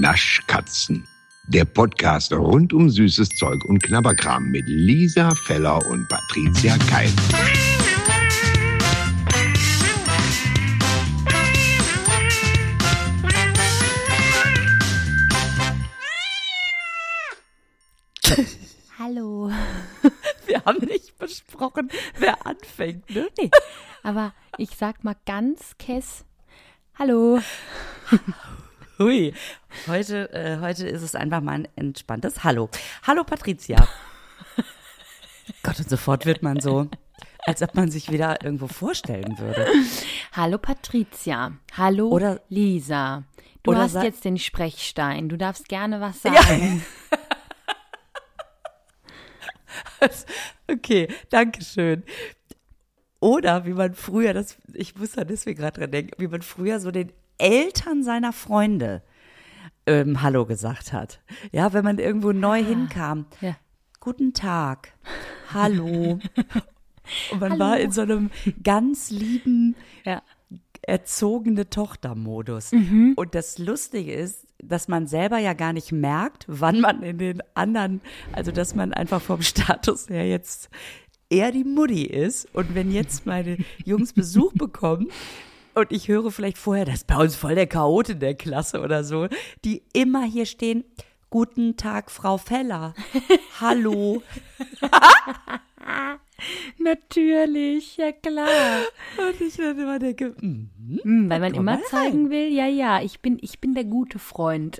Naschkatzen. Der Podcast rund um süßes Zeug und Knabberkram mit Lisa Feller und Patricia Keil. Hallo. Wir haben nicht besprochen, wer anfängt, ne? Nee, aber ich sag mal ganz kess. Hallo. Hui. Heute, äh, heute ist es einfach mal ein entspanntes Hallo. Hallo Patricia. Gott, und sofort wird man so, als ob man sich wieder irgendwo vorstellen würde. Hallo Patricia. Hallo Oder- Lisa. Du hast jetzt den Sprechstein. Du darfst gerne was sagen. Okay, danke schön. Oder wie man früher, das, ich muss da deswegen gerade dran denken, wie man früher so den Eltern seiner Freunde ähm, Hallo gesagt hat. Ja, wenn man irgendwo neu hinkam. Ja. Guten Tag. Hallo. Und man Hallo. war in so einem ganz lieben, Ja. erzogene Tochtermodus. Mhm. Und das Lustige ist, dass man selber ja gar nicht merkt, wann man in den anderen, also dass man einfach vom Status her jetzt eher die Mutti ist. Und wenn jetzt meine Jungs Besuch bekommen und ich höre vielleicht vorher, das ist bei uns voll der Chaot in der Klasse oder so, die immer hier stehen, guten Tag, Frau Feller. Hallo. Natürlich, ja klar. Und ich dann immer denke, Hm, weil man immer zeigen will, ja, ja, ich bin, ich bin der gute Freund.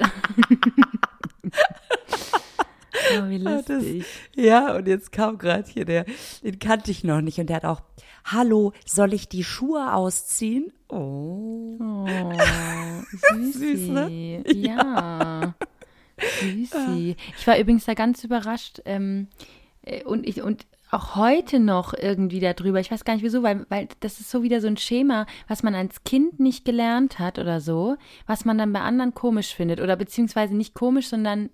Oh, wie Ah, das- lustig. Ja, und jetzt kam gerade hier der, den kannte ich noch nicht und der hat auch, hallo, soll ich die Schuhe ausziehen? Oh. Oh, Süß, süßi. ne? Ja. Süßi. Ich war übrigens da ganz überrascht ähm, äh, und ich und auch heute noch irgendwie darüber. Ich weiß gar nicht wieso, weil, weil das ist so wieder so ein Schema, was man als Kind nicht gelernt hat oder so, was man dann bei anderen komisch findet oder beziehungsweise nicht komisch, sondern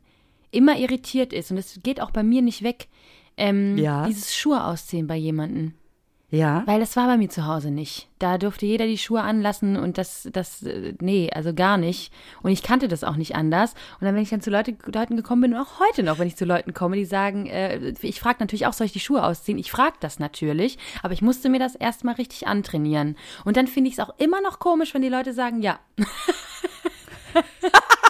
immer irritiert ist. Und das geht auch bei mir nicht weg. Ähm, Ja. Dieses Schuhe ausziehen bei jemandem. Ja. Weil das war bei mir zu Hause nicht. Da durfte jeder die Schuhe anlassen und das, das, äh, nee, also gar nicht. Und ich kannte das auch nicht anders. Und dann, wenn ich dann zu Leute, Leuten gekommen bin, und auch heute noch, wenn ich zu Leuten komme, die sagen, äh, ich frage natürlich auch, soll ich die Schuhe ausziehen? Ich frage das natürlich, aber ich musste mir das erstmal richtig antrainieren. Und dann finde ich es auch immer noch komisch, wenn die Leute sagen, ja.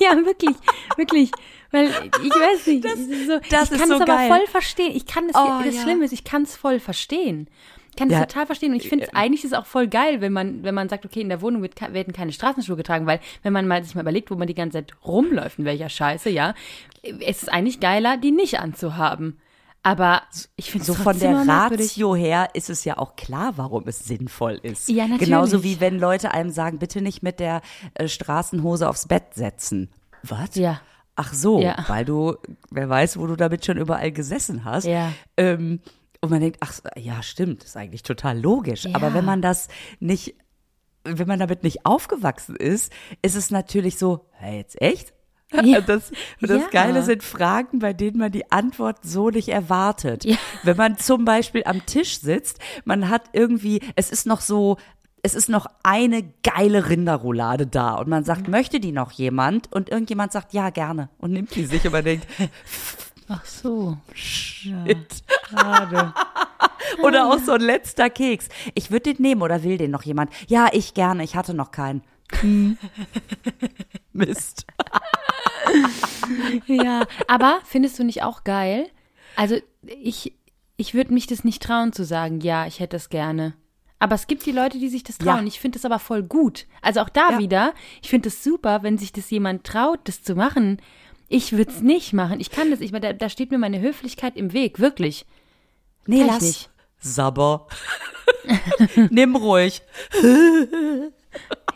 ja, wirklich, wirklich. Weil ich weiß nicht, das, ist so, das ich ist kann so es aber geil. voll verstehen. Ich kann es, Oh, das ja. Schlimme ist, ich kann es voll verstehen. Ich kann es Ja. total verstehen. Und ich finde es eigentlich ist es auch voll geil, wenn man, wenn man sagt, okay, in der Wohnung wird, werden keine Straßenschuhe getragen, weil wenn man mal sich mal überlegt, wo man die ganze Zeit rumläuft, in welcher Scheiße, ja, es ist eigentlich geiler, die nicht anzuhaben. Aber ich finde So von der Ratio her ist es ja auch klar, warum es sinnvoll ist. Ja, natürlich. Genauso wie wenn Leute einem sagen, bitte nicht mit der äh, Straßenhose aufs Bett setzen. Was? Ja. Ach so, Ja. weil du, wer weiß, wo du damit schon überall gesessen hast. Ja. Ähm, und man denkt, ach ja, stimmt, ist eigentlich total logisch. Ja. Aber wenn man das nicht, wenn man damit nicht aufgewachsen ist, ist es natürlich so, hä, jetzt echt? Ja. Und das, und das Ja. Geile sind Fragen, bei denen man die Antwort so nicht erwartet. Ja. Wenn man zum Beispiel am Tisch sitzt, man hat irgendwie, es ist noch so, es ist noch eine geile Rinderroulade da und man sagt, möchte die noch jemand? Und irgendjemand sagt, ja, gerne und nimmt die sich und man denkt, Ach so. shit. Oder auch so ein letzter Keks. Ich würde den nehmen oder will den noch jemand? Ja, ich gerne, ich hatte noch keinen. Hm. Mist. Ja, aber findest du nicht auch geil? Also ich, ich würde mich das nicht trauen zu sagen, ja, ich hätte es gerne. Aber es gibt die Leute, die sich das Ja. trauen. Ich finde das aber voll gut. Also auch da Ja. wieder, ich finde es super, wenn sich das jemand traut, das zu machen. Ich würde es nicht machen. Ich kann das, ich, da, da steht mir meine Höflichkeit im Weg, wirklich. Nee, Kann ich lass. nicht. Sabber. Nimm ruhig.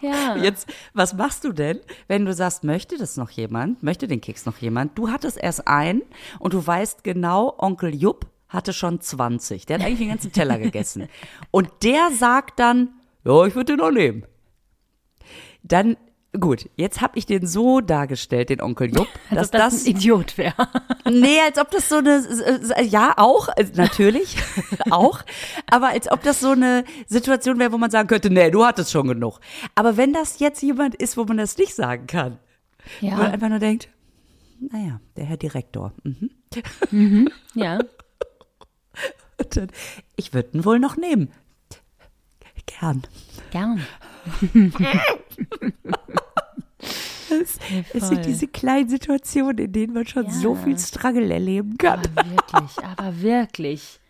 Ja. Jetzt, was machst du denn, wenn du sagst, möchte das noch jemand? Möchte den Keks noch jemand? Du hattest erst einen und du weißt genau, Onkel Jupp hatte schon 20. Der hat eigentlich den ganzen Teller gegessen. Und der sagt dann, ja, ich würde den noch nehmen. Dann gut, jetzt habe ich den so dargestellt, den Onkel Jupp, dass das, das, ein Idiot wäre. nee, als ob das so eine, ja, auch, äh, natürlich, auch, aber als ob das so eine Situation wäre, wo man sagen könnte, nee, du hattest schon genug. Aber wenn das jetzt jemand ist, wo man das nicht sagen kann, wo man Ja, einfach nur denkt, naja, der Herr Direktor, mhm. ja. Und dann, ich würde ihn wohl noch nehmen. Gern. Gern. Es, es voll. sind diese kleinen Situationen, in denen man schon so Ja. viel Struggle erleben kann. Aber wirklich, aber wirklich.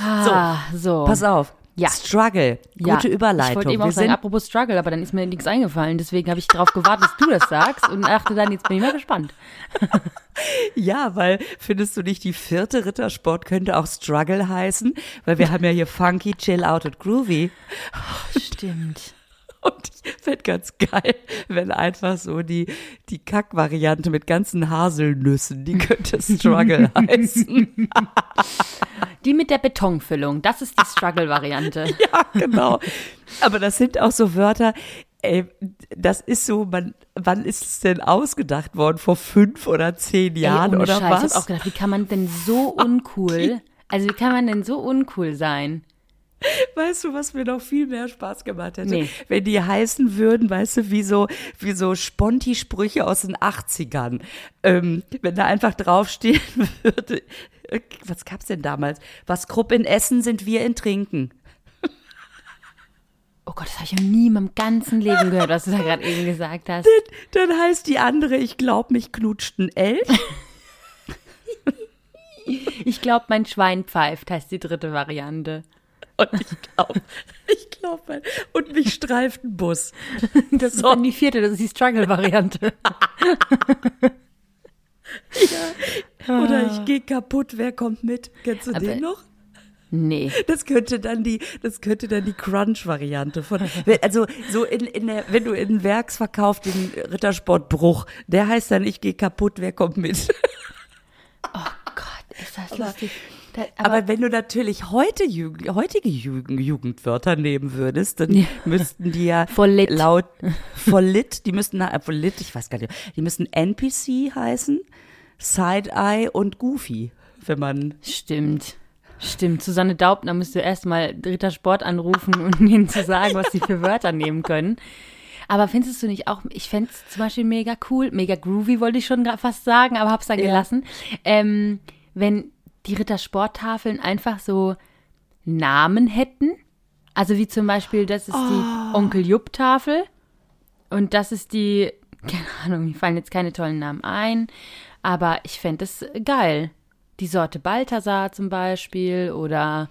Ah, so. Pass auf. Ja. Struggle. Ja, Gute Überleitung. Ich wollte eben Wir auch sagen, apropos Struggle, aber dann ist mir nichts eingefallen. Deswegen habe ich darauf gewartet, dass du das sagst und dachte dann, jetzt bin ich mal gespannt. ja, weil findest du nicht, die vierte Rittersport könnte auch Struggle heißen? Weil wir haben ja hier Funky, Chill Out und Groovy. Stimmt. Und ich fände ganz geil, wenn einfach so die, die Kack-Variante mit ganzen Haselnüssen, die könnte Struggle heißen. Die mit der Betonfüllung, das ist die Struggle-Variante. Ja, genau. Aber das sind auch so Wörter, ey, das ist so, man, wann ist es denn ausgedacht worden? Vor fünf oder zehn Jahren Ey, oder Scheiß, was? Ich habe auch gedacht, wie kann man denn so uncool, also wie kann man denn so uncool sein? Weißt du, was mir noch viel mehr Spaß gemacht hätte? Nee. Wenn die heißen würden, weißt du, wie so, wie so Sponti-Sprüche aus den 80ern. Ähm, wenn da einfach draufstehen würde, äh, was gab's denn damals? Was Krupp in Essen sind wir in Trinken. Oh Gott, das habe ich noch nie in meinem ganzen Leben gehört, was du da gerade eben gesagt hast. Dann heißt die andere, ich glaub, mich knutscht ein Elch. Ich glaube, mein Schwein pfeift, heißt die dritte Variante. Und ich glaube, ich glaube, und mich streift ein Bus. Das ist dann die vierte, das ist die Struggle-Variante. Oder ich gehe kaputt, wer kommt mit? Kennst du Aber- den noch? Nee. Das könnte dann die, das könnte dann die Crunch-Variante von, also so in, in der, wenn du in Werksverkauf den Rittersportbruch, der heißt dann, ich gehe kaputt, wer kommt mit? Gott, ist das lustig. Da, Aber, aber, wenn du natürlich heute Jugend, heutige Jugend, Jugendwörter nehmen würdest, dann müssten die ja Voll lit. laut voll lit, die müssten na, voll lit, ich weiß gar nicht, die müssten NPC heißen, Side-Eye und Goofy, wenn man stimmt. Stimmt. Susanne Daubner müsste erstmal Dritter Sport anrufen und ihnen zu sagen, was sie für Wörter nehmen können. Aber findest du nicht auch, ich fände es zum Beispiel mega cool, mega groovy wollte ich schon fast sagen, aber hab's dann Ja. gelassen, ähm, wenn die Rittersporttafeln einfach so Namen hätten. Also wie zum Beispiel, das ist die Onkel Jupp-Tafel und das ist die, keine Ahnung, mir fallen jetzt keine tollen Namen ein, aber ich fände es geil. Die Sorte Balthasar zum Beispiel oder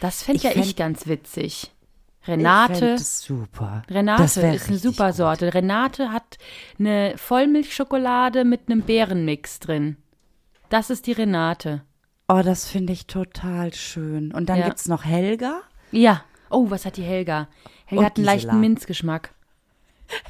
das fände Ich ja fänd- ich ganz witzig. Ich Renate. das super. Renate ist eine super gut. Sorte. Renate hat eine Vollmilchschokolade mit einem Beerenmix drin. Das ist die Renate. Oh, das finde ich total schön. Und dann Ja. gibt's noch Helga. Ja. Oh, was hat die Helga? Helga Und hat einen Gisela. leichten Minzgeschmack.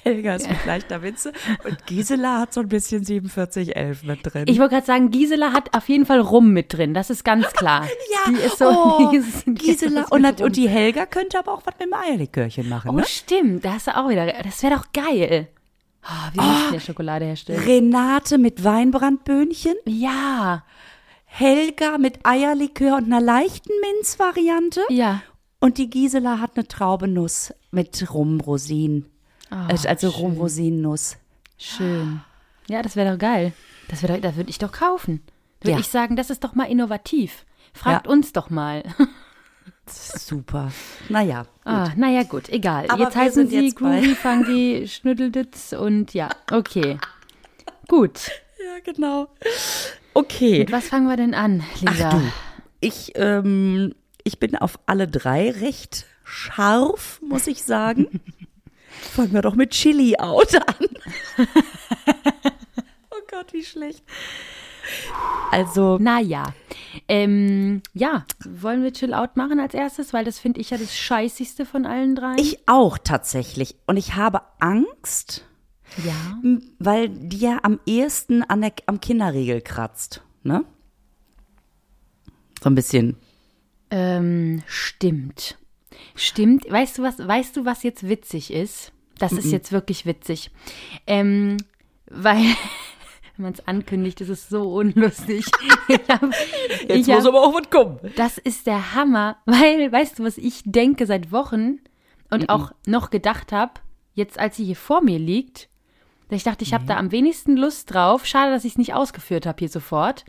Helga ist mit leichter Witze. Und Gisela hat so ein bisschen 4711 mit drin. Ich wollte gerade sagen, Gisela hat auf jeden Fall Rum mit drin. Das ist ganz klar. ja, die ist so, oh, die ist, die Gisela. ist Und, hat- und die Helga könnte aber auch was mit dem Eierlikörchen machen, Oh, ne? stimmt. Da hast du auch wieder. Das wäre doch geil. Oh, wie müssten wir Schokolade herstellen? Renate mit Weinbrandböhnchen. Ja. Helga mit Eierlikör und einer leichten Minzvariante. Ja. Und die Gisela hat eine Traubenuss mit Rumrosinen. Oh, also schön. Rumrosinennuss. Schön. Ja, das wäre doch geil. Das, wär doch, das würde ich doch kaufen. Würde Ja. ich sagen, das ist doch mal innovativ. Fragt Ja. uns doch mal. Super. Naja. Ah, naja, gut, egal. Aber jetzt heißen sie jetzt Groovy, Funky, Schnüddelditz und ja, okay. Gut. Ja, genau. Okay. Mit was fangen wir denn an, Lisa? Ach du, ich, ähm, ich bin auf alle drei recht scharf, muss ich sagen. Fangen wir doch mit Chili Out an. oh Gott, wie schlecht. Also, Naja. Ähm, ja, wollen wir Chill Out machen als erstes, weil das finde ich ja das Scheißigste von allen dreien. ich auch tatsächlich. Und ich habe Angst, ja. weil die ja am ehesten an der, am Kinderriegel kratzt. Ne? So ein bisschen. Ähm, stimmt. Stimmt. Weißt du was, weißt du, was jetzt witzig ist? Das ist jetzt wirklich witzig. Ähm, weil, wenn man es ankündigt, ist es so unlustig. Hab, ich hab, aber auch was kommen. das ist der Hammer, weil, weißt du, was ich denke seit Wochen und auch noch gedacht habe, jetzt als sie hier vor mir liegt, ich dachte, ich habe da am wenigsten Lust drauf. Schade, dass ich es nicht ausgeführt habe hier sofort,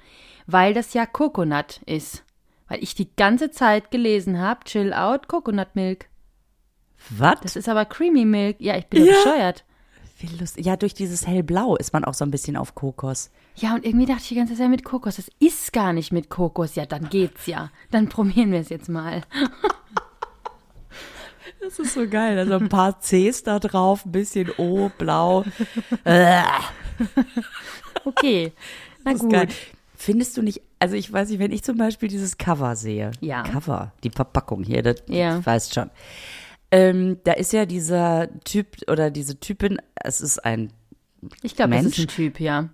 weil das ja Coconut ist. Weil ich die ganze Zeit gelesen habe, Chill Out Coconut Milk. Was? Das ist aber Creamy Milk. Ja, ich bin ja. bescheuert. Wie lustig. Ja, durch dieses hellblau ist man auch so ein bisschen auf Kokos. Ja, und irgendwie dachte ich die ganze Zeit mit Kokos. Das ist gar nicht mit Kokos. Ja, dann geht's ja. Dann probieren wir es jetzt mal. Das ist so geil. Also ein paar Cs da drauf, ein bisschen O, blau. Okay. Na gut. geil. Findest du nicht, also ich weiß nicht, wenn ich zum Beispiel dieses Cover sehe. Ja. Cover, die Verpackung hier, das Ja. weißt schon. Ähm, da ist ja dieser Typ oder diese Typin, es ist ein, Ich glaube, das ist ein Typ, ja.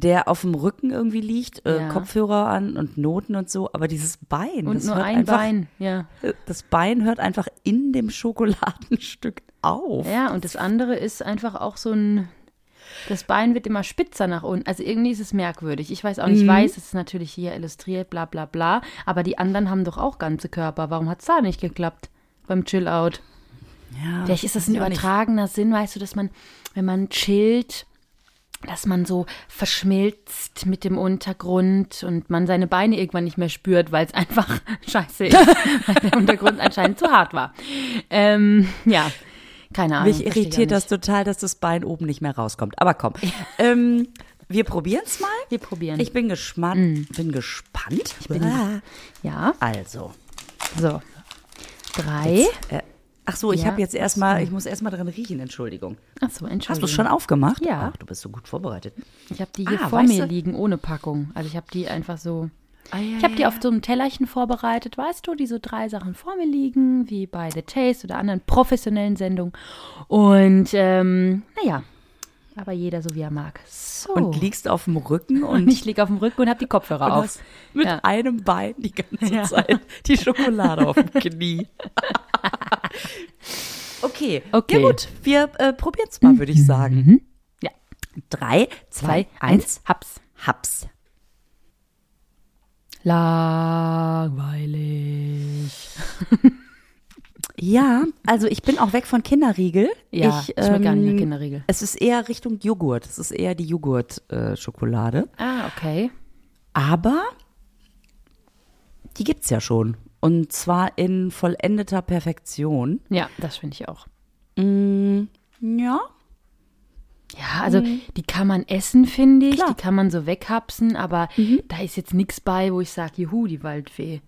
Der auf dem Rücken irgendwie liegt, äh, Ja. Kopfhörer an und Noten und so, aber dieses Bein, Und das nur ein einfach, Bein, ja. das Bein hört einfach in dem Schokoladenstück auf. Ja, und das andere ist einfach auch so ein. Das Bein wird immer spitzer nach unten. Also irgendwie ist es merkwürdig. Ich weiß auch nicht, ich weiß, es ist natürlich hier illustriert, bla bla bla. Aber die anderen haben doch auch ganze Körper. Warum hat es da nicht geklappt beim Chill-Out? Ja, Vielleicht ist das ein auch nicht. übertragener Sinn, weißt du, dass man, wenn man chillt, dass man so verschmilzt mit dem Untergrund und man seine Beine irgendwann nicht mehr spürt, weil es einfach scheiße ist, weil der Untergrund anscheinend zu hart war. Ähm, ja, keine Ahnung. Mich irritiert das total, dass das Bein oben nicht mehr rauskommt. Aber komm, ähm, wir probieren es mal. Wir probieren. Ich bin gespannt. Bin gespannt. Ich bin ja, also. so. Drei. Äh, ach so, ich Ja, habe jetzt erstmal, ich muss erstmal drin riechen, Entschuldigung. Ach so, Entschuldigung. Hast du schon aufgemacht? Ja. Ach, du bist so gut vorbereitet. Ich habe die hier Ah, vor mir du? liegen, ohne Packung. Also ich habe die einfach so. Ah, ja, Ich habe die ja. auf so einem Tellerchen vorbereitet, weißt du, die so drei Sachen vor mir liegen, wie bei The Taste oder anderen professionellen Sendungen. Und ähm, naja, aber jeder so wie er mag. So. Und liegst auf dem Rücken und und, ich liege auf dem Rücken und habe die Kopfhörer auf. mit Ja. einem Bein die ganze Ja. Zeit die Schokolade auf dem Knie. okay. Okay. Ja gut, wir äh, probieren es mal, würde ich sagen. Ja. Drei, zwei, Zwei, eins, eins, Haps. Haps. Langweilig. Ja, also ich bin auch weg von Kinderriegel. Ja, ich, schmeckt gar nicht nach ähm, Kinderriegel. Es ist eher Richtung Joghurt. Es ist eher die Joghurt-Schokolade. Ah, okay. Aber die gibt's ja schon. Und zwar in vollendeter Perfektion. Ja, das finde ich auch. Ja. Ja, also die kann man essen, finde ich. Klar. Die kann man so weghapsen, aber da ist jetzt nichts bei, wo ich sage, juhu, die Waldfee.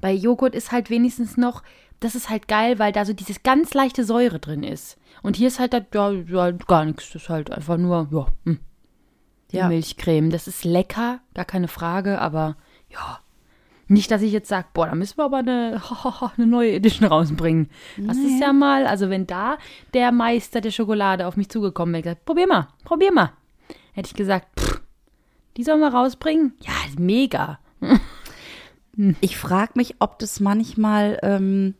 Bei Joghurt ist halt wenigstens noch, das ist halt geil, weil da so dieses ganz leichte Säure drin ist. Und hier ist halt, da, ja, ja, gar nichts. Das ist halt einfach nur, ja, hm. die Ja. Milchcreme. Das ist lecker, gar keine Frage, aber ja. Nicht, dass ich jetzt sage, boah, da müssen wir aber eine, eine neue Edition rausbringen. Das ist ja mal, also wenn da der Meister der Schokolade auf mich zugekommen wäre, gesagt, probier mal, probier mal. Hätte ich gesagt, pff, die sollen wir rausbringen? Ja, mega. Ich frage mich, ob das manchmal ähm,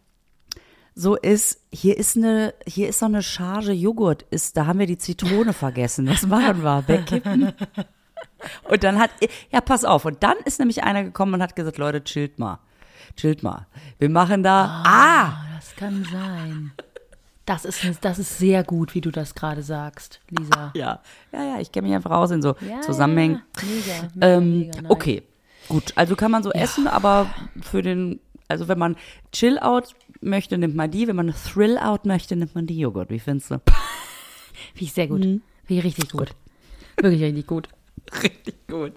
so ist, hier ist eine, hier ist so eine Charge Joghurt, ist, da haben wir die Zitrone vergessen. Was machen wir? Wegkippen? Und dann hat, ja, pass auf. Und dann ist nämlich einer gekommen und hat gesagt, Leute, chillt mal. Chillt mal. Wir machen da, ah, Das kann sein. Das ist, das ist sehr gut, wie du das gerade sagst, Lisa. ja, ja, ja, ich kenne mich einfach aus in so Ja, Zusammenhängen. Ja, mega, mega, Ähm, mega nice. okay, gut. Also kann man so essen, aber für den, also wenn man Chill-Out möchte, nimmt man die. Wenn man Thrill-Out möchte, nimmt man die Joghurt. Wie findest du? Finde ich sehr gut. Mhm. Finde ich richtig gut. Wirklich richtig gut. Richtig gut.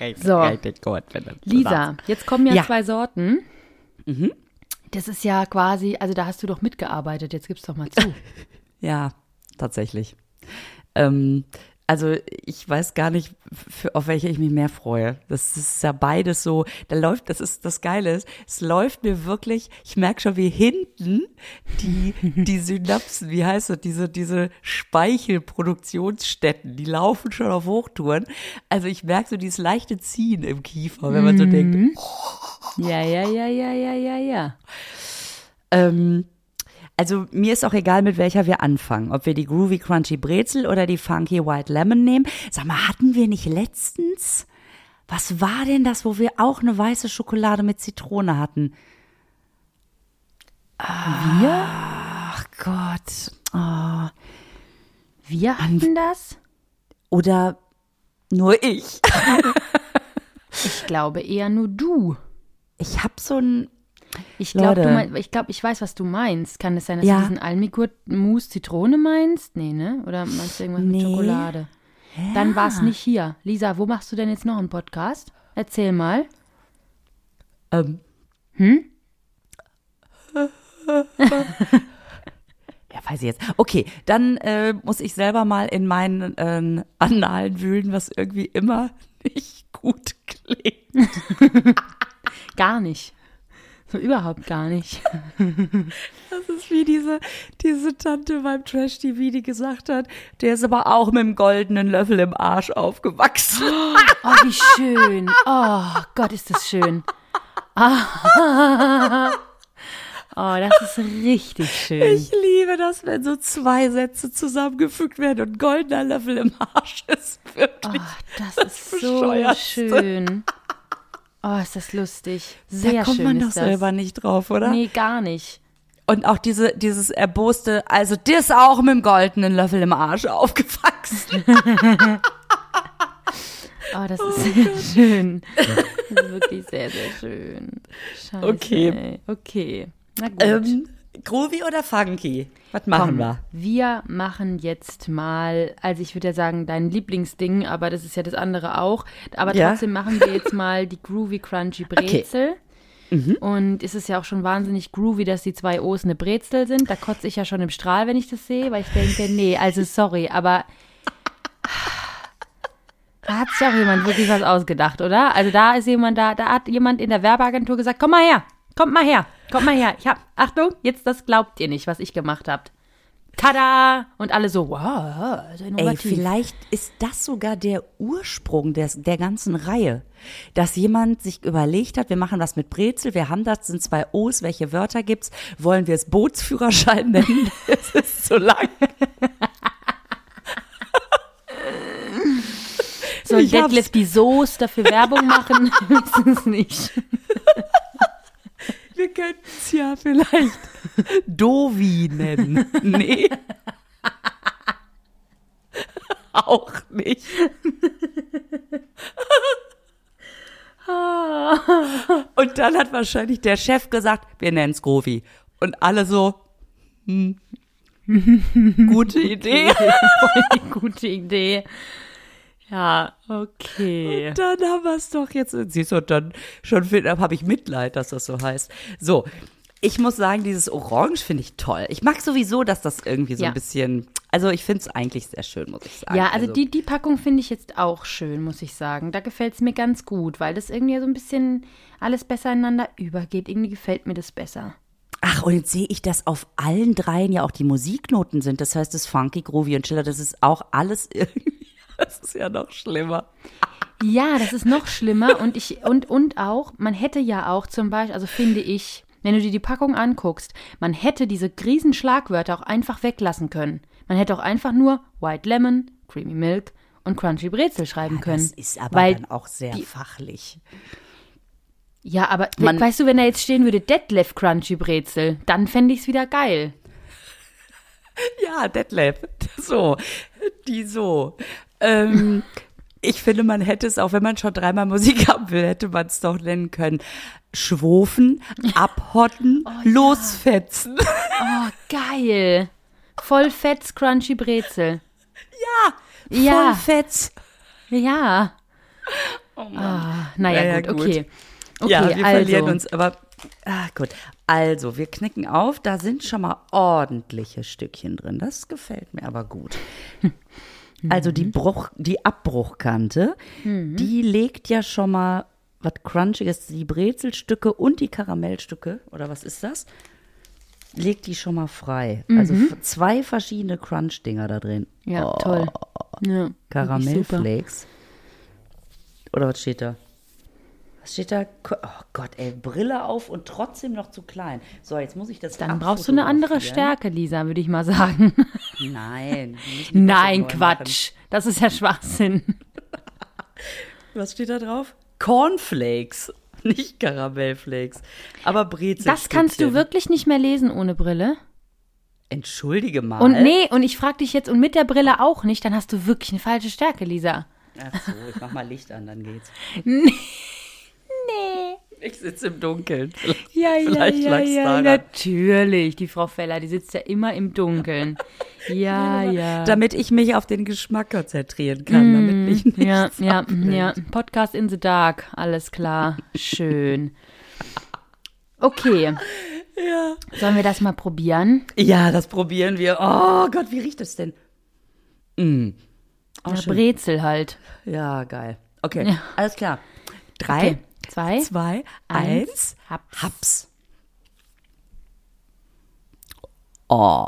Richtig, So. richtig gut. Lisa, jetzt kommen ja, Ja. Mhm. zwei Sorten. Das ist ja quasi, also da hast du doch mitgearbeitet, jetzt gib's doch mal zu. Ja, tatsächlich. Ähm, also ich weiß gar nicht, für, auf welche ich mich mehr freue. Das ist ja beides so, da läuft, das ist das Geile ist, es läuft mir wirklich, ich merke schon, wie hinten die, die Synapsen, wie heißt das, diese, diese Speichelproduktionsstätten, die laufen schon auf Hochtouren. Also ich merke so dieses leichte Ziehen im Kiefer, wenn man so denkt, ja, ja, ja, ja, ja, ja, ja. Ähm, also mir ist auch egal, mit welcher wir anfangen. Ob wir die Groovy Crunchy Brezel oder die Funky White Lemon nehmen. Sag mal, hatten wir nicht letztens, was war denn das, wo wir auch eine weiße Schokolade mit Zitrone hatten? Wir? Ach Gott. Oh. Wir hatten das? Oder nur ich. Ich glaube eher nur du. Ich hab so ein, Ich glaube, ich, glaub, ich weiß, was du meinst. Kann es sein, dass Ja. du diesen Almigurt Mousse Zitrone meinst? Nee, ne? Oder meinst du irgendwas mit Nee. Schokolade? Dann war es nicht hier. Lisa, wo machst du denn jetzt noch einen Podcast? Erzähl mal. ähm, Hm? Ja, weiß ich jetzt. Okay, dann äh, muss ich selber mal in meinen ähm, Annalen wühlen, was irgendwie immer nicht gut klingt. Gar nicht. So überhaupt gar nicht. Das ist wie diese, diese Tante beim Trash-TV, die gesagt hat, der ist aber auch mit dem goldenen Löffel im Arsch aufgewachsen. Oh, wie schön. Oh Gott, ist das schön. Ah. Oh, das ist richtig schön. Ich liebe das, wenn so zwei Sätze zusammengefügt werden und goldener Löffel im Arsch ist wirklich. Oh, das ist so schön. Oh, ist das lustig. Sehr da kommt schön man doch das. selber nicht drauf, oder? Nee, gar nicht. Und auch diese, dieses erboste, also ist auch mit dem goldenen Löffel im Arsch aufgewachsen. Oh, das ist sehr schön. Das ist wirklich sehr, sehr schön. Scheiße, Okay. Ey. Okay. Na gut. ähm, Groovy oder Funky? Was machen Komm, wir? wir machen jetzt mal, also ich würde ja sagen, dein Lieblingsding, aber das ist ja das andere auch. Aber Ja. trotzdem machen wir jetzt mal die Groovy Crunchy Brezel. Mhm. Und es ist ja auch schon wahnsinnig groovy, dass die zwei O's eine Brezel sind. Da kotze ich ja schon im Strahl, wenn ich das sehe, weil ich denke, nee, also sorry, aber da hat sich auch jemand wirklich was ausgedacht, oder? Also da ist jemand da, da hat jemand in der Werbeagentur gesagt, komm mal her, kommt mal her, kommt mal her. Ich hab, Achtung, jetzt das glaubt ihr nicht, was ich gemacht habt. Tada! Und alle so, wow, so Ey, vielleicht ist das sogar der Ursprung des, der ganzen Reihe. Dass jemand sich überlegt hat, wir machen was mit Brezel, wir haben das, sind zwei O's, welche Wörter gibt's? Wollen wir es Bootsführerschein nennen? Es ist so lang. Soll. Detlef die Soße dafür Werbung machen? Wissen es nicht. Wir könnten es ja vielleicht Dovi nennen. Nee. Auch nicht. Und dann hat wahrscheinlich der Chef gesagt, wir nennen es Grovi. Und alle so, hm, gute Idee. Voll die gute Idee. Ja, okay. Dann haben wir es doch jetzt. Siehst du, dann schon habe ich Mitleid, dass das so heißt. So, ich muss sagen, dieses Orange finde ich toll. Ich mag sowieso, dass das irgendwie so Ja. ein bisschen. Also ich finde es eigentlich sehr schön, muss ich sagen. Ja, also die, die Packung finde ich jetzt auch schön, muss ich sagen. Da gefällt es mir ganz gut, weil das irgendwie so ein bisschen alles besser ineinander übergeht. Irgendwie gefällt mir das besser. Ach, und jetzt sehe ich, dass auf allen dreien ja auch die Musiknoten sind. Das heißt, das Funky, Groovy und Chiller, das ist auch alles irgendwie. Das ist ja noch schlimmer. Ja, das ist noch schlimmer und ich und und auch, man hätte ja auch zum Beispiel, also finde ich, wenn du dir die Packung anguckst, man hätte diese riesen Schlagwörter auch einfach weglassen können. Man hätte auch einfach nur White Lemon, Creamy Milk und Crunchy Brezel schreiben können. Das ist aber weil dann auch sehr die- fachlich. Ja, aber Man- weißt du, wenn da jetzt stehen würde Detlef Crunchy Brezel, dann fände ich es wieder geil. Ja, Detlef. So, die so. Ähm, ich finde, man hätte es, auch wenn man schon dreimal Musik haben will, hätte man es doch nennen können. Schwofen, abhotten, losfetzen. Oh, geil. Voll fetz Crunchy Brezel. Ja, Ja. Vollfetz. Ja. Ah, naja, Ja, ja, gut, gut. okay. Okay, ja, wir also. verlieren uns, aber ah, gut. Also, wir knicken auf, da sind schon mal ordentliche Stückchen drin. Das gefällt mir aber gut. Also die Bruch, die Abbruchkante, die legt ja schon mal was Crunchiges, die Brezelstücke und die Karamellstücke, oder was ist das? Legt die schon mal frei. Also f- zwei verschiedene Crunch-Dinger da drin. Ja, Oh, toll. Ja. Karamellflakes. Oder was steht da? Was steht da? Oh Gott, ey, Brille auf und trotzdem noch zu klein. So, jetzt muss ich das Dann brauchst du eine andere. Stärke, Lisa, würde ich mal sagen. Nein. Nein, neu machen. Quatsch. Das ist ja Schwachsinn. Was steht da drauf? Cornflakes, nicht Karamellflakes. Aber Brezel. Das kannst du wirklich nicht mehr lesen ohne Brille. Entschuldige mal. Und nee, und ich frage dich jetzt, und mit der Brille auch nicht, dann hast du wirklich eine falsche Stärke, Lisa. Ach so, ich mach mal Licht an, dann geht's. Nee. Ich sitze im Dunkeln. Ja, Vielleicht ja, lag's ja, ja, daran. natürlich. Die Frau Feller, die sitzt ja immer im Dunkeln. Ja, ja. Damit ich mich auf den Geschmack konzentrieren kann, damit mich nichts Mm, ja, ja, ja. Podcast in the Dark, alles klar. Schön. Okay. Ja. Sollen wir das mal probieren? Ja, das probieren wir. Oh Gott, wie riecht das denn? Mm. Ja. Brezel halt. Ja, geil. Okay, Ja. alles klar. Drei, Okay. Zwei, zwei, eins, eins, Haps. Haps. Oh.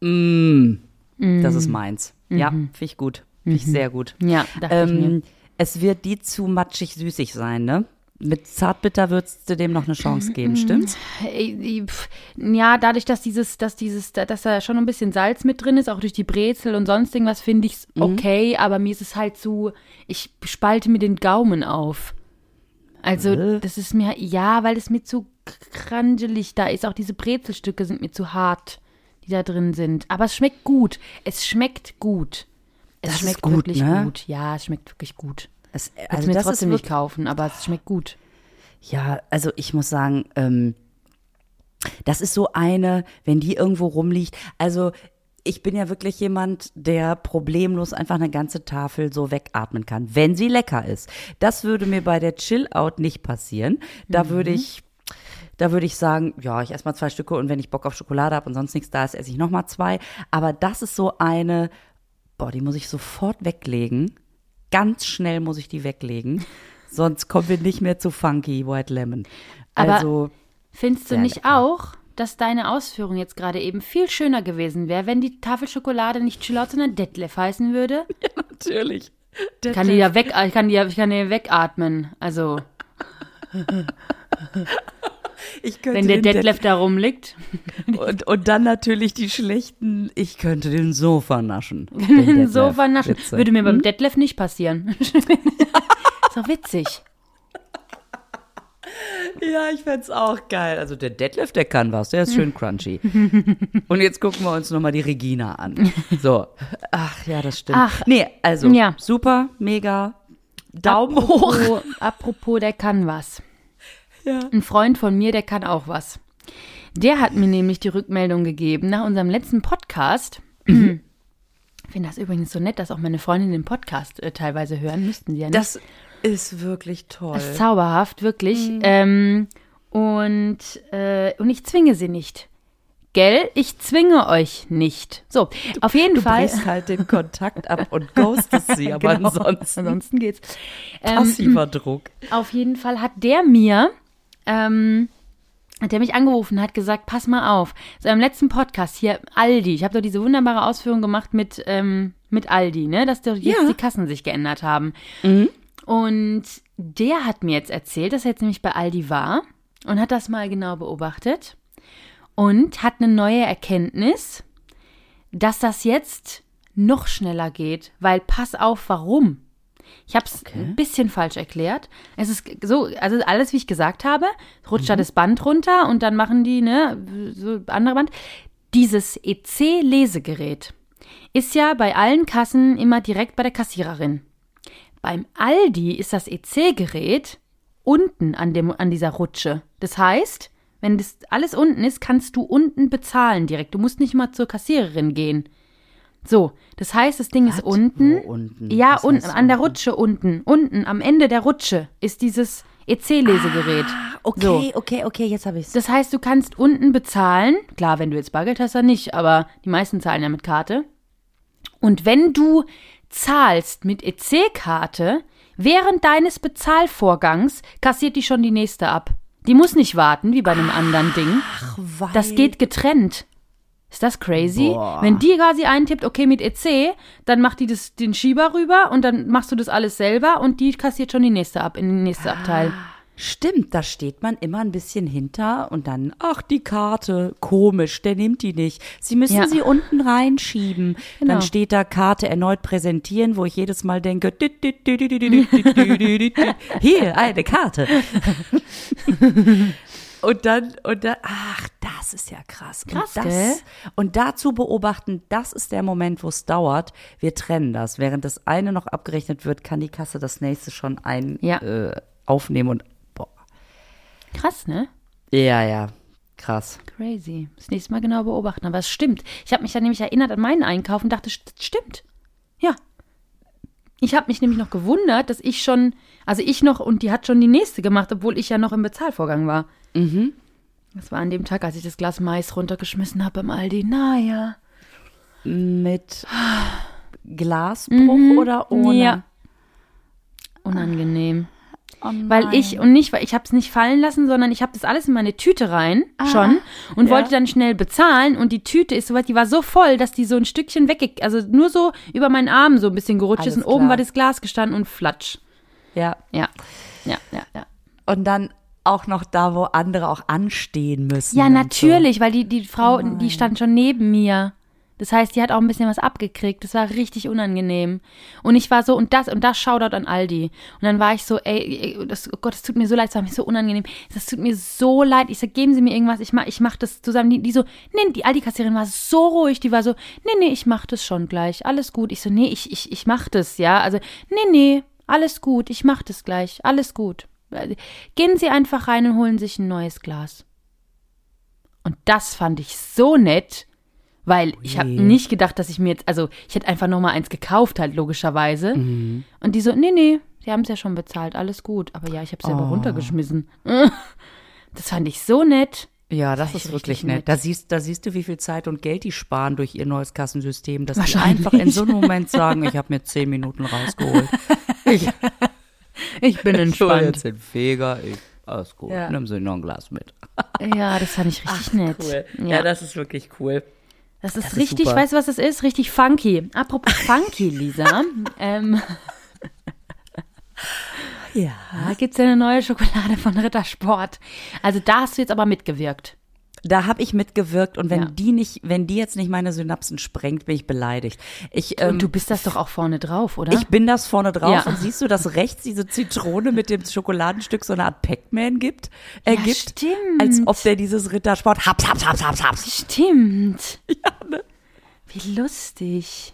Mm. Das ist meins. Ja, finde ich gut. Finde ich sehr gut. Ja, dachte ich mir. Ähm, es wird die zu matschig süßig sein, ne? Mit Zartbitter würdest du dem noch eine Chance geben, stimmt's? Ey, pf, Ja, dadurch, dass dieses, dass dieses, dass da schon ein bisschen Salz mit drin ist, auch durch die Brezel und sonst irgendwas, finde ich es Mhm. okay, aber mir ist es halt zu, ich spalte mir den Gaumen auf. Also, Äh? das ist mir, ja, weil es mir zu krangelig da ist. Auch diese Brezelstücke sind mir zu hart, die da drin sind. Aber es schmeckt gut. Es schmeckt gut. Es Das ist schmeckt gut, wirklich ne? gut. Ja, es schmeckt wirklich gut. Es, Also also mir das trotzdem nicht kaufen, aber es schmeckt gut. Ja, also ich muss sagen, ähm, das ist so eine, wenn die irgendwo rumliegt. Also ich bin ja wirklich jemand, der problemlos einfach eine ganze Tafel so wegatmen kann, wenn sie lecker ist. Das würde mir bei der Chill-Out nicht passieren. Da würde ich, da würde ich sagen, ja, ich esse mal zwei Stücke und wenn ich Bock auf Schokolade habe und sonst nichts da ist, esse ich noch mal zwei. Aber das ist so eine, boah, die muss ich sofort weglegen. Ganz schnell muss ich die weglegen. Sonst kommen wir nicht mehr zu Funky White Lemon. Aber- Also, Findest du nicht lecker. auch, dass deine Ausführung jetzt gerade eben viel schöner gewesen wäre, wenn die Tafel Schokolade nicht Chillout, sondern Detlef heißen würde? natürlich. Kann die ja weg, ich kann die ja, ich kann die ja wegatmen. Also, Ich könnte wenn der den Detlef da rumliegt. Und, und dann natürlich die schlechten, ich könnte den Sofa naschen. den Den Detlef. Sofa naschen. Witze. Würde mir beim Detlef nicht passieren. ist doch witzig. Ja, ich fänd's auch geil. Also der Detlef, der kann was, der ist schön crunchy. Und jetzt gucken wir uns nochmal die Regina an. So. Ach ja, das stimmt. Ach. nee, also Ja. super, mega. Daumen hoch. Apropos, apropos, der kann was. Ja. Ein Freund von mir, der kann auch was. Der hat mir nämlich die Rückmeldung gegeben nach unserem letzten Podcast. Mhm. Ich finde das übrigens so nett, dass auch meine Freundinnen den Podcast äh, teilweise hören. Müssten sie ja nicht. Das ist wirklich toll. Ist zauberhaft, wirklich. Mhm. Ähm, und, äh, und ich zwinge sie nicht. Gell? Ich zwinge euch nicht. So, auf jeden Du Fall. brichst halt den Kontakt ab und ghostest sie, aber Genau, ansonsten ansonsten geht's. Ähm, passiver Druck. Auf jeden Fall hat der mir, ähm, hat der mich angerufen, hat gesagt, pass mal auf, so im letzten Podcast hier, Aldi, ich habe doch diese wunderbare Ausführung gemacht mit, ähm, mit Aldi, ne, dass doch jetzt Ja. die Kassen sich geändert haben. Und der hat mir jetzt erzählt, dass er jetzt nämlich bei Aldi war und hat das mal genau beobachtet und hat eine neue Erkenntnis, dass das jetzt noch schneller geht, weil pass auf, warum? Ich habe es ein bisschen falsch erklärt. Es ist so, also alles, wie ich gesagt habe, rutscht da das Band runter und dann machen die, ne, so andere Band. Dieses EC-Lesegerät ist ja bei allen Kassen immer direkt bei der Kassiererin. Beim Aldi ist das EC-Gerät unten an, dem, an dieser Rutsche. Das heißt, wenn das alles unten ist, kannst du unten bezahlen direkt. Du musst nicht mal zur Kassiererin gehen. So, das heißt, das Ding ist Was? unten. Wo unten? Ja, unten, an der? Rutsche unten. Unten, am Ende der Rutsche ist dieses EC-Lesegerät. Okay, okay, okay, jetzt habe ich's. Das heißt, du kannst unten bezahlen. Klar, wenn du jetzt Bargeld hast, dann nicht, aber die meisten zahlen ja mit Karte. Und wenn du zahlst mit EC-Karte, während deines Bezahlvorgangs kassiert die schon die nächste ab. Die muss nicht warten, wie bei einem anderen Ding. weil, Das geht getrennt. Ist das crazy? Boah. Wenn die quasi eintippt, okay, mit EC, dann macht die das, den Schieber rüber und dann machst du das alles selber und die kassiert schon die nächste ab, in den nächsten Abteil. Stimmt, da steht man immer ein bisschen hinter und dann, ach, die Karte, komisch, der nimmt die nicht. Sie müssen ja. sie unten reinschieben. Genau. Dann steht da Karte erneut präsentieren, wo ich jedes Mal denke, hier, eine Karte. Und dann, und dann, ach, das ist ja krass. Krass, und, das, gell? und dazu beobachten, das ist der Moment, wo es dauert. Wir trennen das. Während das eine noch abgerechnet wird, kann die Kasse das nächste schon ein ja. äh, aufnehmen und Krass, ne? Ja, ja, krass. Crazy. Das nächste Mal genau beobachten. Aber es stimmt. Ich habe mich dann nämlich erinnert an meinen Einkauf und dachte, st- stimmt. Ja. Ich habe mich nämlich noch gewundert, dass ich schon, also ich noch und die hat schon die nächste gemacht, obwohl ich ja noch im Bezahlvorgang war. Mhm. Das war an dem Tag, als ich das Glas Mais runtergeschmissen habe im Aldi. Naja. Mit Glasbruch oder ohne? Mhm. Ja. Unangenehm. Oh Weil ich und nicht, weil ich habe es nicht fallen lassen, sondern ich habe das alles in meine Tüte rein schon und ja. wollte dann schnell bezahlen und die Tüte ist soweit, die war so voll, dass die so ein Stückchen wegge, also nur so über meinen Arm so ein bisschen gerutscht ist Alles und oben klar. war das Glas gestanden und flatsch. Ja. Ja, ja, ja, ja. Und dann auch noch da, wo andere auch anstehen müssen. Ja, und natürlich, weil die die Frau, Oh die stand schon neben mir. Das heißt, die hat auch ein bisschen was abgekriegt. Das war richtig unangenehm. Und ich war so, und das, und das Shoutout an Aldi. Und dann war ich so, ey, das, oh Gott, das tut mir so leid, das war mir so unangenehm. Das tut mir so leid. Ich sag, geben Sie mir irgendwas, ich mach, ich mach das zusammen. Die, die so, nee, die Aldi-Kassiererin war so ruhig, die war so, nee, nee, ich mach das schon gleich. Alles gut. Ich so, nee, ich, ich, ich mach das, ja. Also, nee, nee, alles gut, ich mach das gleich. Alles gut. Gehen Sie einfach rein und holen sich ein neues Glas. Und das fand ich so nett, weil ich habe nicht gedacht, dass ich mir jetzt, also ich hätte einfach noch mal eins gekauft halt logischerweise. Mhm. Und die so, nee, nee, sie haben es ja schon bezahlt, alles gut. Aber ja, ich habe es selber Oh. runtergeschmissen. Das fand ich so nett. Ja, das ich ist wirklich nett. nett. Da siehst, da siehst du, wie viel Zeit und Geld die sparen durch ihr neues Kassensystem, dass die Wahrscheinlich. einfach in so einem Moment sagen, ich habe mir zehn Minuten rausgeholt. Ich Ich bin hol jetzt den Feger, ich, alles gut, Ja. nimm sie noch ein Glas mit. Ja, das fand ich richtig nett. Ja. das ist wirklich cool. Das ist Das ist richtig, super. weißt du, was das ist? Richtig funky. Apropos funky, Lisa. ähm, Ja. da gibt's ja eine neue Schokolade von Rittersport. Also da hast du jetzt aber mitgewirkt. Da habe ich mitgewirkt und wenn Ja. die nicht, wenn die jetzt nicht meine Synapsen sprengt, bin ich beleidigt. Ich, ähm, Und du bist das doch auch vorne drauf, oder? ich bin das vorne drauf Ja. und siehst du, dass rechts diese Zitrone mit dem Schokoladenstück so eine Art Pac-Man gibt, äh, Ja, gibt, stimmt. als ob der dieses Rittersport haps, haps, haps, haps, haps. Stimmt. Ja? Wie lustig.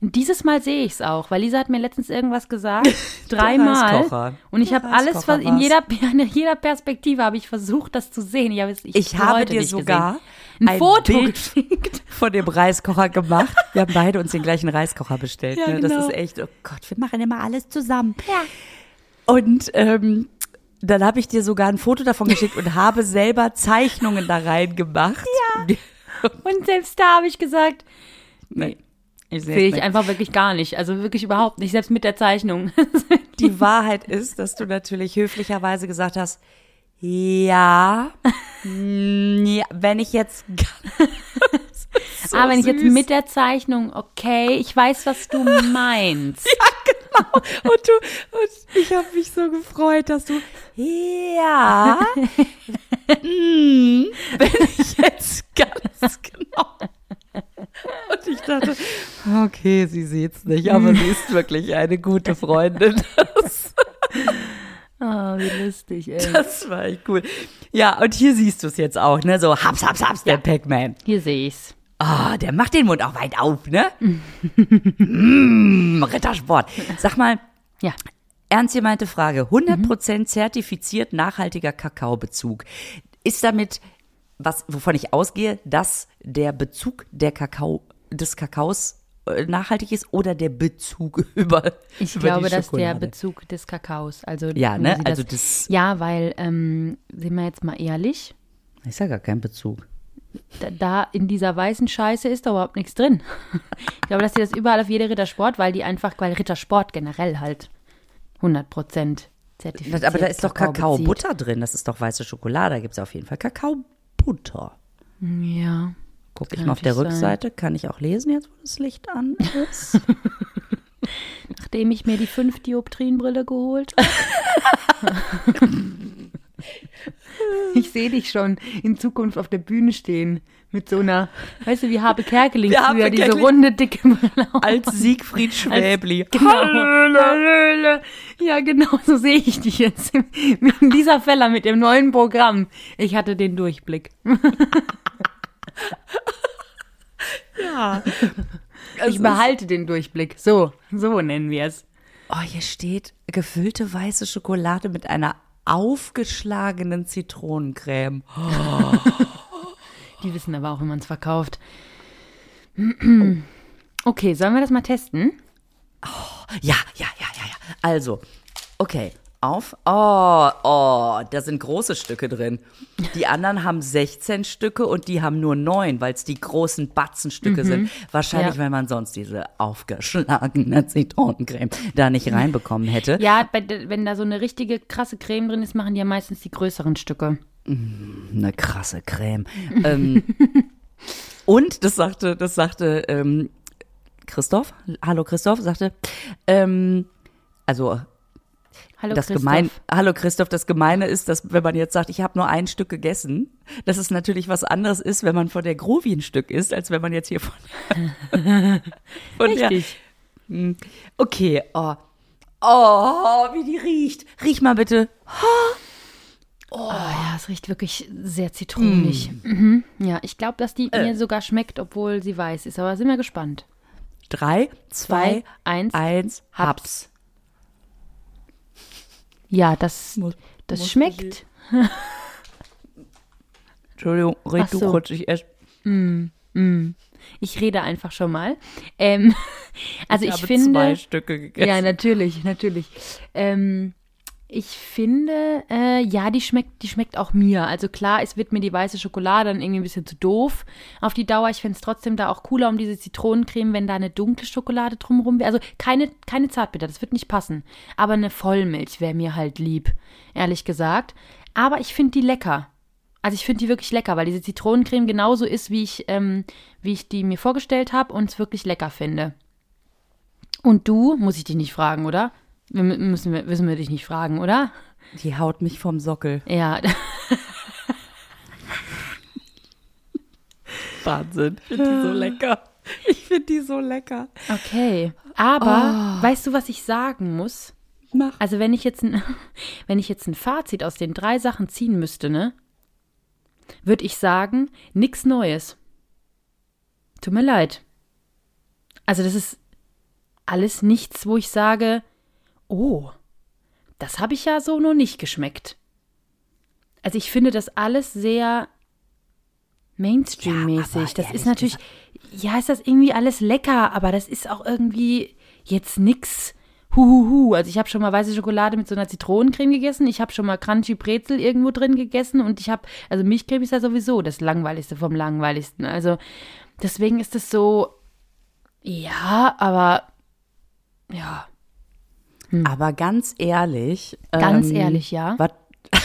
Und dieses Mal sehe ich es auch, weil Lisa hat mir letztens irgendwas gesagt, dreimal. Und ich habe alles, was in jeder, in jeder Perspektive habe ich versucht, das zu sehen. Ich habe, es- ich, Ich habe dir sogar gesehen. ein, ein Foto Bild geschickt. von dem Reiskocher gemacht. Wir haben beide uns den gleichen Reiskocher bestellt. Ja, ne? Das genau. ist echt, oh Gott, wir machen immer alles zusammen. Ja. Und ähm, dann habe ich dir sogar ein Foto davon geschickt und habe selber Zeichnungen da rein gemacht. Ja. Und selbst da habe ich gesagt, Nee, ich sehe ich nicht. einfach wirklich gar nicht. Also wirklich überhaupt nicht, selbst mit der Zeichnung. Die Wahrheit ist, dass du natürlich höflicherweise gesagt hast, ja, mm, ja wenn ich jetzt so Aber wenn ich jetzt süß. mit der Zeichnung, okay, ich weiß, was du meinst. Und du, und ich habe mich so gefreut, dass du, ja, mm, wenn ich jetzt ganz genau. Ich dachte, okay, sie sieht's nicht, aber sie ist wirklich eine gute Freundin. Das, Oh, wie lustig, ey. das war echt cool. Ja, und hier siehst du es jetzt auch, ne? So haps, haps, haps, der Pac-Man. Hier sehe ich's. Ah, der macht den Mund auch weit auf, ne? mm, Rittersport. Sag mal, Ja. Ernst gemeinte Frage. 100% zertifiziert nachhaltiger Kakaobezug. Ist damit, was, wovon ich ausgehe, dass der Bezug der Kakao, des Kakaos äh, nachhaltig ist oder der Bezug über, Ich über glaube, dass der? Bezug des Kakaos, also Ja, ne? Also das- ja, weil ähm, sind wir jetzt mal ehrlich, Ist ja gar kein Bezug. da, da in dieser weißen Scheiße ist da überhaupt nichts drin. ich glaube, dass die das überall auf jede Rittersport, weil die einfach, weil Rittersport generell halt 100 Prozent zertifiziert. Aber da ist doch. Kakaobutter drin. Das ist doch weiße Schokolade. Da gibt es auf jeden Fall Kakaobutter. Ja. Gucke ich Kann mal auf der sein. Rückseite. Kann ich auch lesen jetzt, wo das Licht an ist? Nachdem ich mir die 5 Dioptrienbrille geholt Ich sehe dich schon in Zukunft auf der Bühne stehen mit so einer, weißt du, wie Habe Kerkeling Wie früher, diese Kerkeling. runde, dicke Brille. auf. Als Siegfried Schwäbli. Genau. Hallöle. Ja, genau, so sehe ich dich jetzt. Mit Lisa Feller mit dem neuen Programm. Ich hatte den Durchblick. Ja. Ich behalte den Durchblick. So, so nennen wir es. Oh, hier steht gefüllte weiße Schokolade mit einer aufgeschlagenen Zitronencreme. Die wissen aber auch, wie man es verkauft. Okay, sollen wir das mal testen? Ja, ja, ja, ja, ja. Also, okay. Auf. Oh, oh, da sind große Stücke drin. Die anderen haben 16 Stücke und die haben nur 9, weil es die großen Batzenstücke sind. Wahrscheinlich, Ja. weil man sonst diese aufgeschlagene Zitronencreme da nicht reinbekommen hätte. Ja, wenn da so eine richtige krasse Creme drin ist, machen die ja meistens die größeren Stücke. Eine krasse Creme. ähm, und das sagte, das sagte ähm, Christoph, hallo Christoph, sagte, ähm, also Hallo das Christoph. Gemein, hallo Christoph, das Gemeine ist, dass wenn man jetzt sagt, ich habe nur ein Stück gegessen, dass es natürlich was anderes ist, wenn man von der Grovi ein Stück isst, als wenn man jetzt hier von, von der, Richtig. Okay, oh. Oh, wie die riecht. Riech mal bitte. Oh ja, es riecht wirklich sehr zitronig. Mhm. Ja, ich glaube, dass die mir sogar schmeckt, obwohl sie weiß ist. Aber sind wir gespannt. Drei, zwei, Zwei, eins, eins, Haps. Haps. Ja, das, Muss- das muss schmeckt. Entschuldigung, red Ach du so. kurz, ich esse. Ich rede einfach schon mal. Ähm, also ich, habe finde. zwei Stücke gegessen. Ja, natürlich, natürlich. Ähm, ich finde, äh, ja, die schmeckt, die schmeckt auch mir. Also klar, es wird mir die weiße Schokolade dann irgendwie ein bisschen zu doof auf die Dauer. Ich finde es trotzdem da auch cooler um diese Zitronencreme, wenn da eine dunkle Schokolade drumherum wäre. Also keine, keine Zartbitter, das wird nicht passen. Aber eine Vollmilch wäre mir halt lieb, ehrlich gesagt. Aber ich finde die lecker. Also ich finde die wirklich lecker, weil diese Zitronencreme genauso ist, wie ich, ähm, wie ich die mir vorgestellt habe und es wirklich lecker finde. Und du, muss ich dich nicht fragen, oder? Wir mü- müssen wir, müssen wir dich nicht fragen, oder? Die haut mich vom Sockel. Ja, Wahnsinn. Ich finde die so lecker. Ich finde die so lecker. okay. Aber weißt du, was ich sagen muss? Mach. Also wenn ich jetzt ein, wenn ich jetzt ein Fazit aus den drei Sachen ziehen müsste, ne, würde ich sagen, nix Neues. Tut mir leid. Also das ist alles nichts, wo ich sage, oh, das habe ich ja so noch nicht geschmeckt. Also ich finde das alles sehr Mainstream-mäßig. Ja, das ist natürlich, ja, ist das irgendwie alles lecker, aber das ist auch irgendwie jetzt nix. Huhuhu. Also ich habe schon mal weiße Schokolade mit so einer Zitronencreme gegessen. Ich habe schon mal Crunchy Brezel irgendwo drin gegessen und ich habe, also Milchcreme ist ja sowieso das langweiligste vom langweiligsten. Also deswegen ist es so, ja, aber ja, Aber ganz ehrlich. ganz ähm, ehrlich, ja. Was,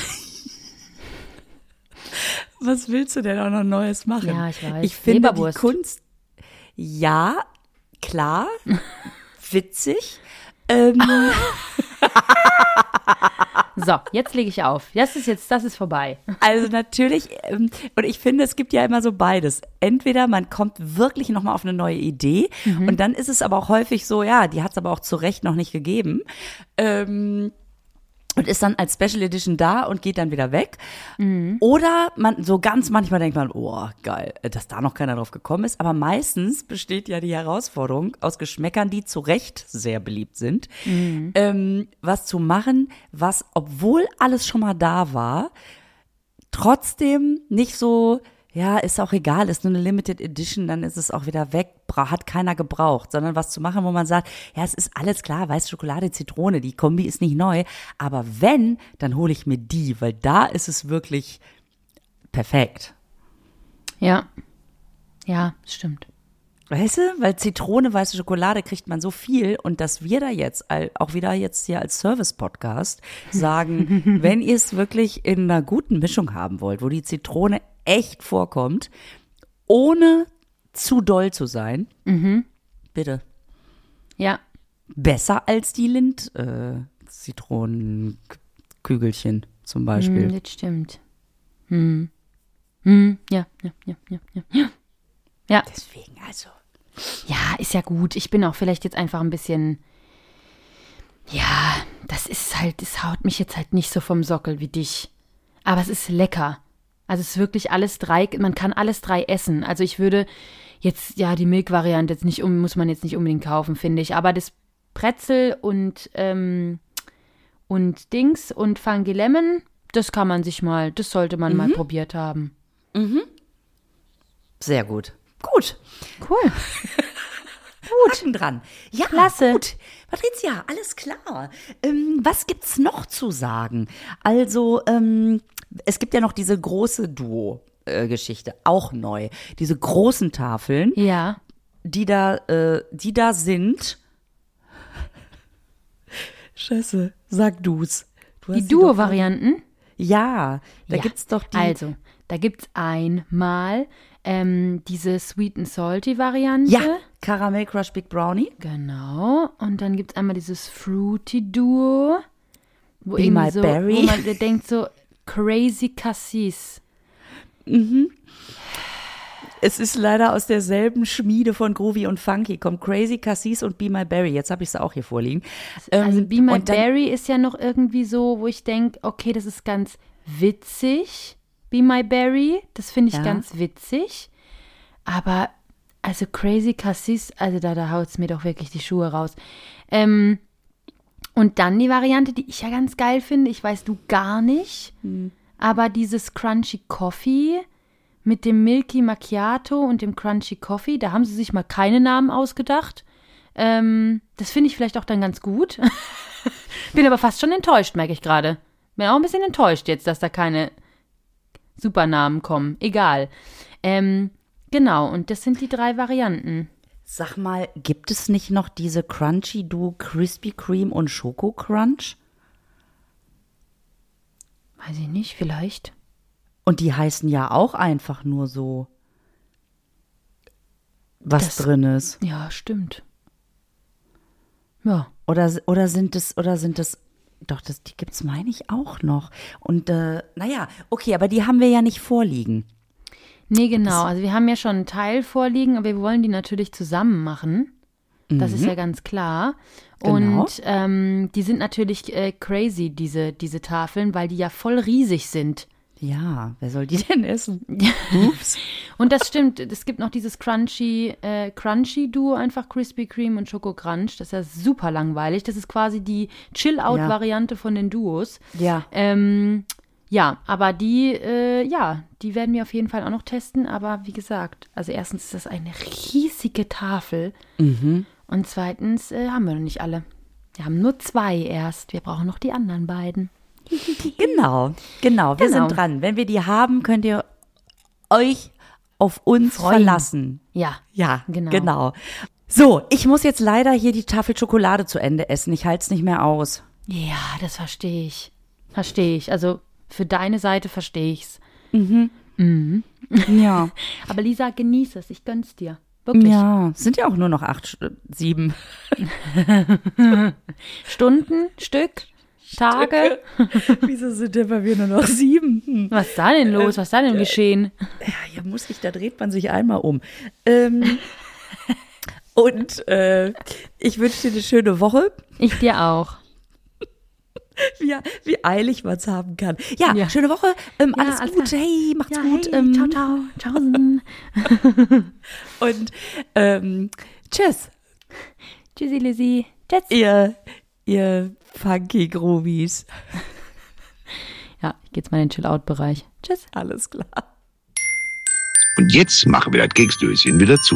was willst du denn auch noch Neues machen? Ja, ich weiß. Ich finde Leberwurst. die Kunst, ja, klar, witzig. Ähm, So, jetzt lege ich auf. Das ist jetzt, das ist vorbei. also natürlich, ähm, und ich finde, es gibt ja immer so beides. Entweder man kommt wirklich nochmal auf eine neue Idee und dann ist es aber auch häufig so, ja, die hat es aber auch zu Recht noch nicht gegeben. Ähm, und ist dann als Special Edition da und geht dann wieder weg. Oder man so ganz manchmal denkt man, oh, geil, dass da noch keiner drauf gekommen ist. Aber meistens besteht ja die Herausforderung aus Geschmäckern, die zu Recht sehr beliebt sind, ähm, was zu machen, was, obwohl alles schon mal da war, trotzdem nicht so, ja, ist auch egal, ist nur eine Limited Edition, dann ist es auch wieder weg, bra- hat keiner gebraucht, sondern was zu machen, wo man sagt, ja, es ist alles klar, weiße Schokolade, Zitrone, die Kombi ist nicht neu, aber wenn, dann hole ich mir die, weil da ist es wirklich perfekt. Ja. Ja, stimmt. Weißt du, weil Zitrone, weiße Schokolade kriegt man so viel und dass wir da jetzt auch wieder jetzt hier als Service-Podcast sagen, wenn ihr es wirklich in einer guten Mischung haben wollt, wo die Zitrone echt vorkommt ohne zu doll zu sein. Mhm. Bitte. Ja. Besser als die Lind äh, Zitronenkügelchen zum Beispiel. Hm, das stimmt. Hm. Hm, ja, ja, ja, ja, ja, ja. Ja, Deswegen also. ja, ist ja gut. Ich bin auch vielleicht jetzt einfach ein bisschen. Ja, das ist halt, es haut mich jetzt halt nicht so vom Sockel wie dich. Aber es ist lecker. Also es ist wirklich alles drei, man kann alles drei essen. Also ich würde jetzt, ja, die Milk-Variante jetzt nicht um, muss man jetzt nicht unbedingt kaufen, finde ich. Aber das Brezel und, ähm, und Dings und Funky Lemon, das kann man sich mal, das sollte man mal probiert haben. Sehr gut. Gut. Cool. Haken dran. Ja, Klasse. gut. Patricia, alles klar. Ähm, was gibt's noch zu sagen? Also, ähm, es gibt ja noch diese große Duo-Geschichte, auch neu. Diese großen Tafeln, Ja. die da, äh, die da sind. Scheiße, sag du's. Du Die Duo-Varianten? Ja, da Ja. gibt's doch die. Also, da gibt's einmal ähm, diese Sweet and Salty Variante. ja, Caramel Crush Big Brownie. Genau. Und dann gibt's einmal dieses Fruity Duo. Wo Be My so, Berry. Wo man denkt so, Crazy Cassis. Es ist leider aus derselben Schmiede von Groovy und Funky. Kommt Crazy Cassis und Be My Berry. Jetzt habe ich es auch hier vorliegen. Also Ähm, Be My Berry ist ja noch irgendwie so, wo ich denke, okay, das ist ganz witzig. Be My Berry, das finde ich Ja. ganz witzig. Aber also Crazy Cassis, also da, da haut es mir doch wirklich die Schuhe raus. Ähm, und dann die Variante, die ich ja ganz geil finde, ich weiß du gar nicht, Hm. aber dieses Crunchy Coffee mit dem Milky Macchiato und dem Crunchy Coffee, da haben sie sich mal keine Namen ausgedacht. Ähm, das finde ich vielleicht auch dann ganz gut. Bin aber fast schon enttäuscht, merke ich gerade. Bin auch ein bisschen enttäuscht jetzt, dass da keine Supernamen kommen. Egal. Ähm, genau, und das sind die drei Varianten. Sag mal, gibt es nicht noch diese Crunchy Do Krispy Kreme und Schoko Crunch? Weiß ich nicht, vielleicht. Und die heißen ja auch einfach nur so. Was Das- drin ist. Ja, stimmt. Ja. Oder, oder sind es, oder sind es, doch, das, die gibt's, meine ich, auch noch. Und, äh, naja, okay, aber die haben wir ja nicht vorliegen. Nee, genau. Also wir haben ja schon einen Teil vorliegen, aber wir wollen die natürlich zusammen machen. Das ist ja ganz klar. Mhm. Genau. Und ähm, die sind natürlich äh, crazy, diese, diese Tafeln, weil die ja voll riesig sind. Ja, wer soll die denn essen? Ups. Und das stimmt, es gibt noch dieses Crunchy, äh, Crunchy Duo, einfach Krispy Kreme und Schoko Crunch. Das ist ja super langweilig. Das ist quasi die Chill-Out-Variante von den Duos. Ja. Ähm, ja, aber die, äh, ja, die werden wir auf jeden Fall auch noch testen. Aber wie gesagt, also erstens ist das eine riesige Tafel. Und zweitens äh, haben wir noch nicht alle. Wir haben nur zwei erst. Wir brauchen noch die anderen beiden. Genau, genau, wir Genau. sind dran. Wenn wir die haben, könnt ihr euch auf uns Freuen. verlassen. Ja, Ja, Genau. genau. So, ich muss jetzt leider hier die Tafel Schokolade zu Ende essen. Ich halte es nicht mehr aus. ja, das verstehe ich. Verstehe ich. Also für deine Seite verstehe ich's. Ja. Aber Lisa, genieß es. Ich gönn's dir. Wirklich. Ja, sind ja auch nur noch acht, St- sieben. Stunden, Stück, Tage. Wieso sind denn bei mir nur noch sieben? Hm. Was ist da denn los? Was ist da denn geschehen? Ja, hier muss ich, da dreht man sich einmal um. Ähm, und äh, ich wünsche dir eine schöne Woche. Ich dir auch. wie, wie eilig man es haben kann. Ja, Ja. schöne Woche. Ähm, Ja, alles alles gut. klar. Hey, macht's Ja, gut. hey, ähm, ciao, ciao. Tschaußen. Und ähm, tschüss, Tschüssi, Lizzie. Tschüss. ihr, ihr funky Groovies. Ja, ich gehe jetzt mal in den Chill-Out-Bereich. Tschüss. Alles klar. Und jetzt machen wir das Keksdöschen wieder zu.